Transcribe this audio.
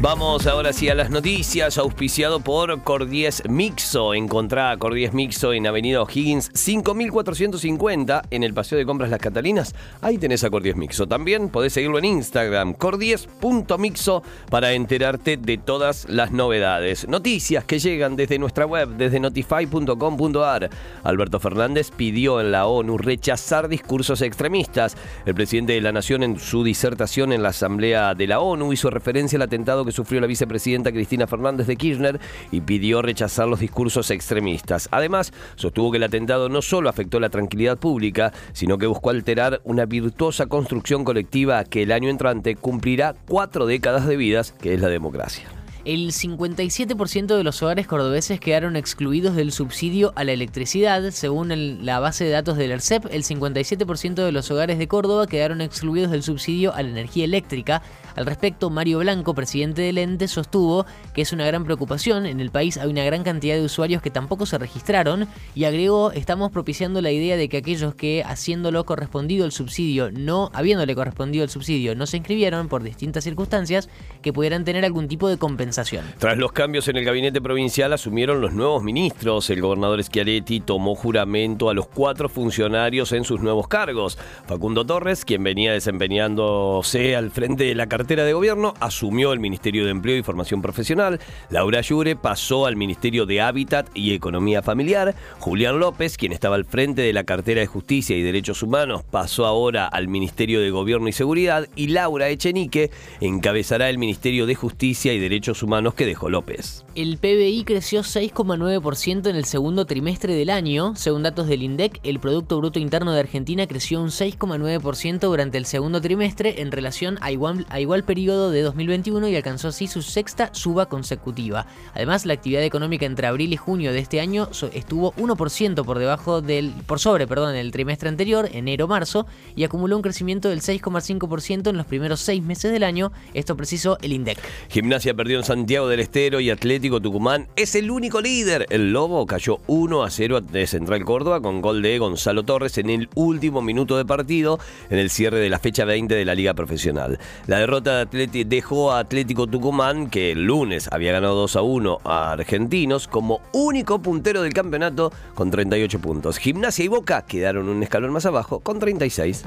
Vamos ahora sí a las noticias, auspiciado por Cordies Mixo. Encontrá a Cordies Mixo en Avenida O'Higgins 5450 en el Paseo de Compras Las Catalinas. Ahí tenés a Cordies Mixo. También podés seguirlo en Instagram, cordies.mixo, para enterarte de todas las novedades. Noticias que llegan desde nuestra web, desde notify.com.ar. Alberto Fernández pidió en la ONU rechazar discursos extremistas. El presidente de la Nación en su disertación en la Asamblea de la ONU hizo referencia al atentado que sufrió la vicepresidenta Cristina Fernández de Kirchner y pidió rechazar los discursos extremistas. Además, sostuvo que el atentado no solo afectó la tranquilidad pública, sino que buscó alterar una virtuosa construcción colectiva que el año entrante cumplirá cuatro décadas de vidas, que es la democracia el 57% de los hogares cordobeses quedaron excluidos del subsidio a la electricidad. Según la base de datos del ERCEP, el 57% de los hogares de Córdoba quedaron excluidos del subsidio a la energía eléctrica. Al respecto, Mario Blanco, presidente del ente, sostuvo que es una gran preocupación. En el país hay una gran cantidad de usuarios que tampoco se registraron y agregó, estamos propiciando la idea de que aquellos que haciéndolo correspondido el subsidio, no habiéndole correspondido el subsidio, no se inscribieron por distintas circunstancias, que pudieran tener algún tipo de compensación. Tras los cambios en el gabinete provincial asumieron los nuevos ministros. El gobernador Schiaretti tomó juramento a los cuatro funcionarios en sus nuevos cargos. Facundo Torres, quien venía desempeñándose al frente de la cartera de gobierno, asumió el Ministerio de Empleo y Formación Profesional. Laura Llure pasó al Ministerio de Hábitat y Economía Familiar. Julián López, quien estaba al frente de la cartera de Justicia y Derechos Humanos, pasó ahora al Ministerio de Gobierno y Seguridad. Y Laura Echenique encabezará el Ministerio de Justicia y Derechos Humanos que dejó López. El PBI creció 6,9% en el segundo trimestre del año. Según datos del INDEC, el Producto Bruto Interno de Argentina creció un 6,9% durante el segundo trimestre en relación a igual, a igual periodo de 2021 y alcanzó así su sexta suba consecutiva. Además, la actividad económica entre abril y junio de este año estuvo 1% por debajo del por sobre, perdón, el trimestre anterior, enero-marzo, y acumuló un crecimiento del 6,5% en los primeros seis meses del año, esto precisó el INDEC. Gimnasia perdió en Santiago del Estero y Atlético Tucumán es el único líder. El Lobo cayó 1 a 0 de Central Córdoba con gol de Gonzalo Torres en el último minuto de partido en el cierre de la fecha 20 de la Liga Profesional. La derrota dejó a Atlético Tucumán, que el lunes había ganado 2 a 1 a Argentinos, como único puntero del campeonato con 38 puntos. Gimnasia y Boca quedaron un escalón más abajo con 36.